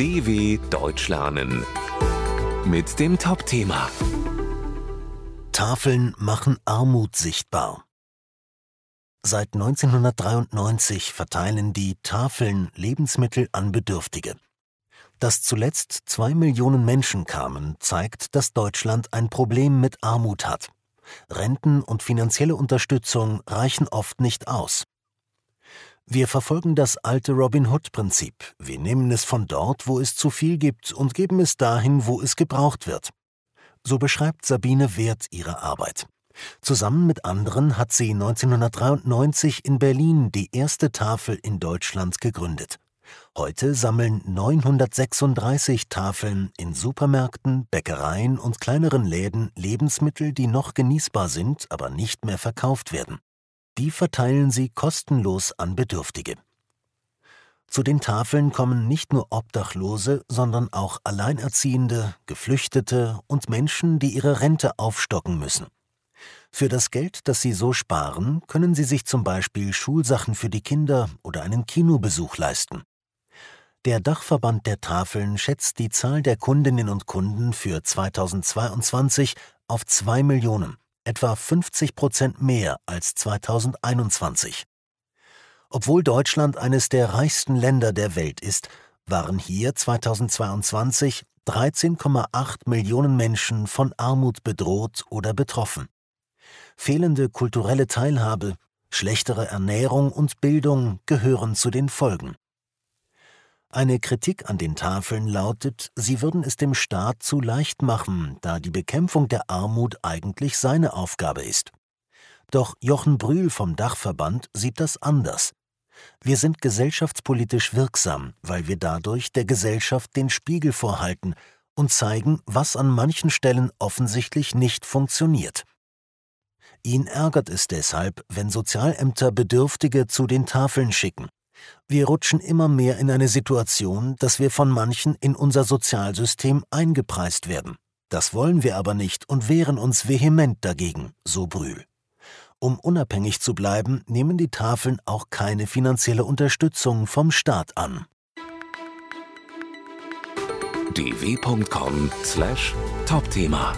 DW Deutsch lernen mit dem Top-Thema Tafeln machen Armut sichtbar. Seit 1993 verteilen die Tafeln Lebensmittel an Bedürftige. Dass zuletzt zwei Millionen Menschen kamen, zeigt, dass Deutschland ein Problem mit Armut hat. Renten und finanzielle Unterstützung reichen oft nicht aus. Wir verfolgen das alte Robin Hood-Prinzip. Wir nehmen es von dort, wo es zu viel gibt, und geben es dahin, wo es gebraucht wird. So beschreibt Sabine Wert ihre Arbeit. Zusammen mit anderen hat sie 1993 in Berlin die erste Tafel in Deutschland gegründet. Heute sammeln 936 Tafeln in Supermärkten, Bäckereien und kleineren Läden Lebensmittel, die noch genießbar sind, aber nicht mehr verkauft werden. Die verteilen sie kostenlos an Bedürftige. Zu den Tafeln kommen nicht nur Obdachlose, sondern auch Alleinerziehende, Geflüchtete und Menschen, die ihre Rente aufstocken müssen. Für das Geld, das sie so sparen, können sie sich zum Beispiel Schulsachen für die Kinder oder einen Kinobesuch leisten. Der Dachverband der Tafeln schätzt die Zahl der Kundinnen und Kunden für 2022 auf zwei Millionen, etwa 50 Prozent mehr als 2021. Obwohl Deutschland eines der reichsten Länder der Welt ist, waren hier 2022 13,8 Millionen Menschen von Armut bedroht oder betroffen. Fehlende kulturelle Teilhabe, schlechtere Ernährung und Bildung gehören zu den Folgen. Eine Kritik an den Tafeln lautet, sie würden es dem Staat zu leicht machen, da die Bekämpfung der Armut eigentlich seine Aufgabe ist. Doch Jochen Brühl vom Dachverband sieht das anders. Wir sind gesellschaftspolitisch wirksam, weil wir dadurch der Gesellschaft den Spiegel vorhalten und zeigen, was an manchen Stellen offensichtlich nicht funktioniert. Ihn ärgert es deshalb, wenn Sozialämter Bedürftige zu den Tafeln schicken. Wir rutschen immer mehr in eine Situation, dass wir von manchen in unser Sozialsystem eingepreist werden. Das wollen wir aber nicht und wehren uns vehement dagegen, so Brühl. Um unabhängig zu bleiben, nehmen die Tafeln auch keine finanzielle Unterstützung vom Staat an. dw.com/topthema